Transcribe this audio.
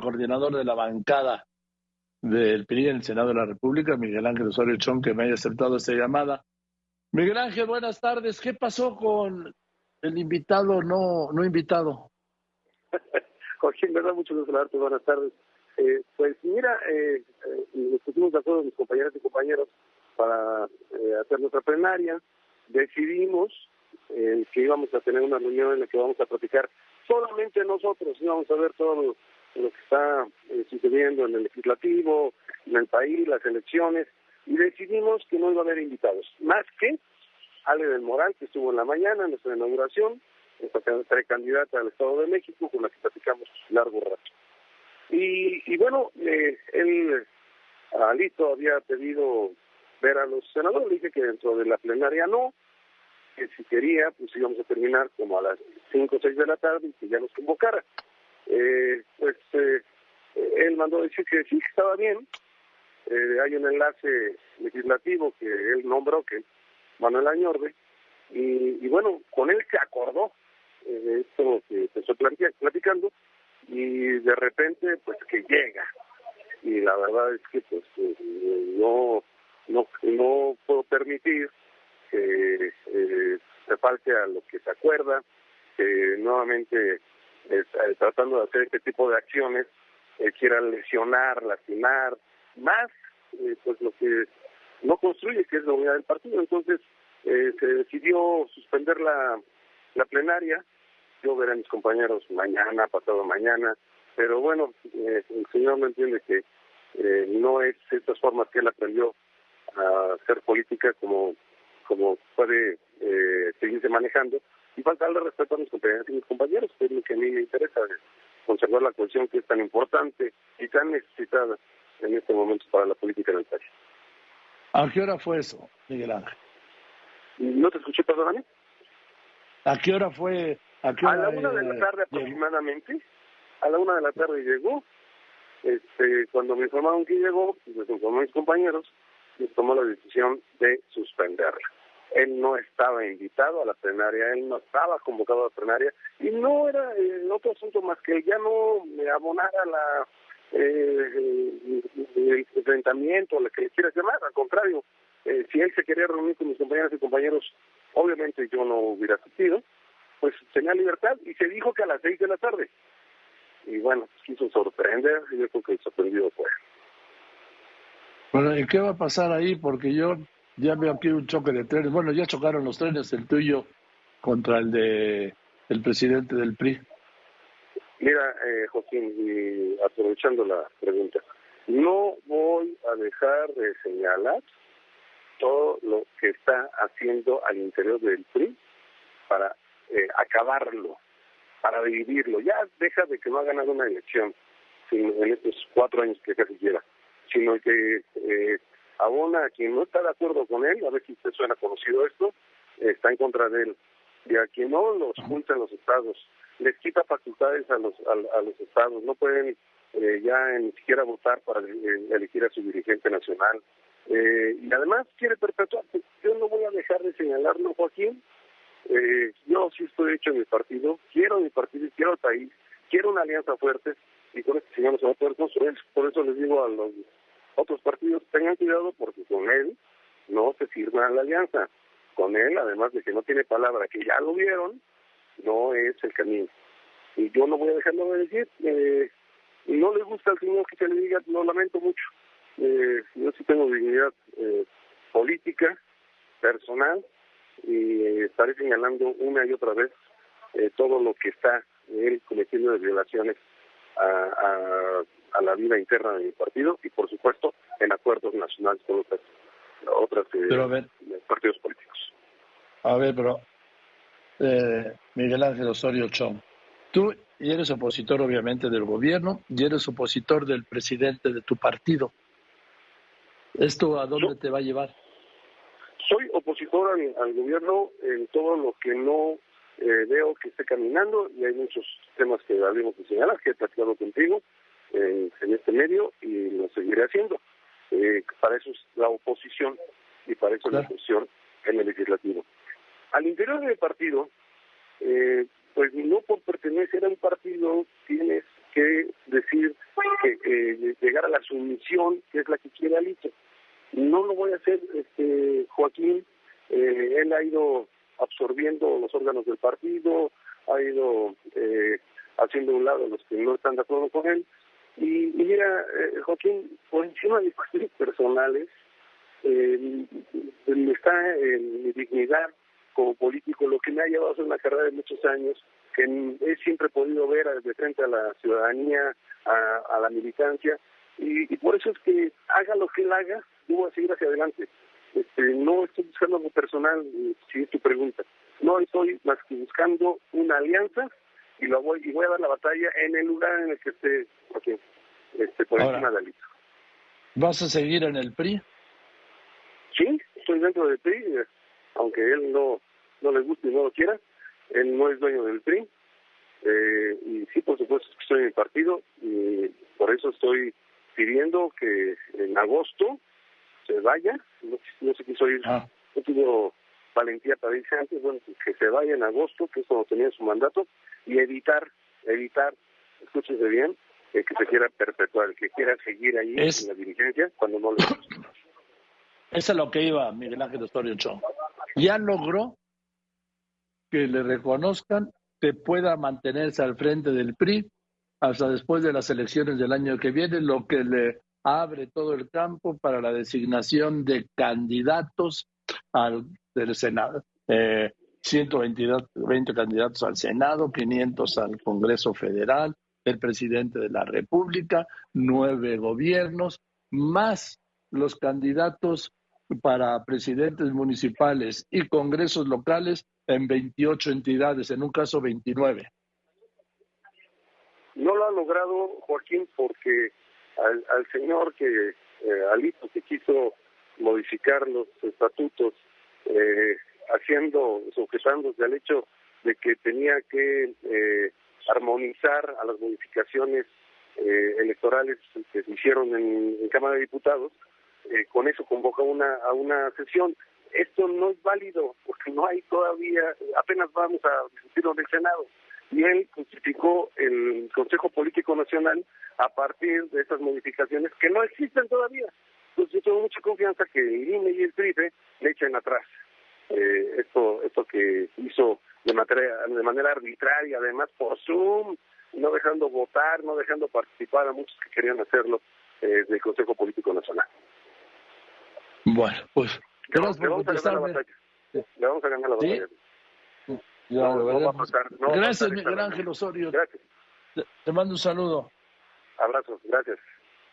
coordinador de la bancada del PRI en el Senado de la República, Miguel Ángel Osorio Chón, que me haya aceptado esta llamada. Miguel Ángel, buenas tardes. ¿Qué pasó con el invitado no, no invitado? Joaquín, me da mucho gusto saludarte. Buenas tardes. Eh, pues mira, eh, eh, nos mis compañeras y compañeros para eh, hacer nuestra plenaria. Decidimos eh, que íbamos a tener una reunión en la que vamos a platicar solamente nosotros, íbamos a ver todo lo, lo que está eh, sucediendo en el legislativo, en el país, las elecciones, y decidimos que no iba a haber invitados, más que Ale del Moral, que estuvo en la mañana en nuestra inauguración, precandidata al Estado de México, con la que platicamos largo rato. Y, y bueno, eh, él, Alito, había pedido ver a los senadores, le dije que dentro de la plenaria no, que si quería, pues íbamos a terminar como a las 5 o 6 de la tarde y que ya nos convocara. Eh, pues eh, él mandó decir que sí, que estaba bien. Eh, hay un enlace legislativo que él nombró, que Manuel Añorbe, y, bueno, con él se acordó eh, esto que te estoy platicando, y de repente, pues que llega. Y la verdad es que pues eh, no, no, no puedo permitir que se falte a lo que se acuerda, que nuevamente eh, tratando de hacer este tipo de acciones eh, quieran lesionar, lastimar, más eh, pues lo que no construye, que es la unidad del partido. Entonces eh, se decidió suspender la, plenaria. Yo veré a mis compañeros mañana, pasado mañana, pero bueno, eh, el señor no entiende que no es estas formas que él aprendió a hacer política como como puede seguirse manejando y faltarle respeto a mis compañeros y mis compañeros, que es lo que a mí me interesa, conservar la cohesión que es tan importante y tan necesitada en este momento para la política en el país. ¿A qué hora fue eso, Miguel Ángel? ¿No te escuché, perdóname? ¿A qué hora fue? ¿A, qué a hora, la una de eh, la tarde llegó? aproximadamente, a la una de la tarde llegó, este, cuando me informaron que llegó, pues informó a mis compañeros, y tomó la decisión de suspenderla. Él no estaba invitado a la plenaria, él no estaba convocado a la plenaria, y no era eh, otro asunto más que ya no me abonara la eh, el enfrentamiento, lo que le quieras llamar, al contrario, eh, si él se quería reunir con mis compañeras y compañeros, obviamente yo no hubiera asistido, pues tenía libertad y se dijo que a las seis de la tarde. Y bueno, pues quiso sorprender y yo creo que el sorprendido fue. Bueno, ¿y qué va a pasar ahí? Porque yo ya veo aquí un choque de trenes. Bueno, ya chocaron los trenes, el tuyo contra el de el presidente del PRI. Mira, eh, Joaquín, y aprovechando la pregunta, no voy a dejar de señalar todo lo que está haciendo al interior del PRI para eh, acabarlo, para dividirlo. Ya deja de que no ha ganado una elección en estos cuatro años que casi lleva, sino que eh, abona a quien no está de acuerdo con él, a ver si te suena conocido esto, está en contra de él. Y a quien no, los junta en los estados, les quita facultades a los, a, a los estados, no pueden eh, ya ni siquiera votar para eh, elegir a su dirigente nacional. Eh, y además quiere perpetuar, yo no voy a dejar de señalarlo, Joaquín, eh, yo sí estoy hecho en mi partido, quiero mi partido, quiero el país, quiero una alianza fuerte y con este señor no se va a poder construir. Por eso les digo a los otros partidos, tengan cuidado porque con él no se firma la alianza. Con él, además de que no tiene palabra, que ya lo vieron, no es el camino. Y yo no voy a dejarlo de decir. Eh, no le gusta al señor que se le diga, lo lamento mucho. Eh, yo sí tengo dignidad eh, política, personal, y eh, estaré señalando una y otra vez eh, todo lo que está él cometiendo de violaciones a, a, a, la vida interna de mi partido y, por supuesto, en acuerdos nacionales con otras, otras eh, partidos políticos. a ver, pero eh, Miguel Ángel Osorio Chong, tú y eres opositor obviamente del gobierno y eres opositor del presidente de tu partido. ¿Esto a dónde te va a llevar? Soy opositor al, al gobierno en todo lo que no eh, veo que esté caminando y hay muchos temas que habríamos de señalar, que he platicado contigo en, en este medio y lo seguiré haciendo. Eh, para eso es la oposición y para eso es la función en el legislativo. Al interior del partido, eh, pues no por pertenecer a un partido tienes que decir a la sumisión, que es la que quiere Alito. No lo voy a hacer, este, Joaquín. Eh, él ha ido absorbiendo los órganos del partido, ha ido eh, haciendo un lado a los que no están de acuerdo con él. Y, mira, eh, Joaquín, por encima de cuestiones personales, eh, está en mi dignidad como político, lo que me ha llevado a hacer una carrera de muchos años, que he siempre podido ver de frente a la ciudadanía, a, la militancia, y, por eso es que haga lo que él haga, yo voy a seguir hacia adelante. Este, no estoy buscando algo personal, si es tu pregunta. No estoy más que buscando una alianza y lo voy y voy a dar la batalla en el lugar en el que esté okay, este, por encima de Alito. ¿Vas a seguir en el PRI? Sí, estoy dentro del PRI, aunque él no, no le guste y no lo quiera. Él no es dueño del PRI. Eh, y sí, por supuesto que estoy en el partido y por eso estoy pidiendo que en agosto se vaya. No, sé quiso ir, ah. no tuvo valentía para irse antes, bueno, que se vaya en agosto, que es cuando tenía su mandato, y evitar, evitar, escúchese bien, que se quiera perpetuar, que quiera seguir ahí en la dirigencia cuando no le Eso es lo que iba Miguel Ángel Osorio Chong. Ya logró que le reconozcan que pueda mantenerse al frente del PRI hasta después de las elecciones del año que viene, lo que le abre todo el campo para la designación de candidatos al del Senado. Eh, 120 candidatos al Senado, 500 al Congreso Federal, el presidente de la República, nueve gobiernos, más los candidatos para presidentes municipales y congresos locales en 28 entidades, en un caso 29. No lo ha logrado Joaquín porque al, señor que, eh, Alito, que quiso modificar los estatutos, eh, haciendo, sujetándose al hecho de que tenía que eh, armonizar a las modificaciones eh, electorales que se hicieron en, Cámara de Diputados, eh, con eso convoca una, a una sesión. Esto no es válido porque no hay todavía, apenas vamos a discutirlo en el Senado. Y él justificó el Consejo Político Nacional a partir de esas modificaciones que no existen todavía. Entonces yo tengo mucha confianza que el INE y el TRIFE le echen atrás. Eh, esto esto que hizo de manera, de manera arbitraria, además por Zoom, no dejando votar, no dejando participar a muchos que querían hacerlo eh, del Consejo Político Nacional. Bueno, pues le vamos, a ganar la batalla. Le vamos a ganar la batalla. Gracias, Miguel Ángel Osorio. Gracias. Te mando un saludo. Abrazos, gracias.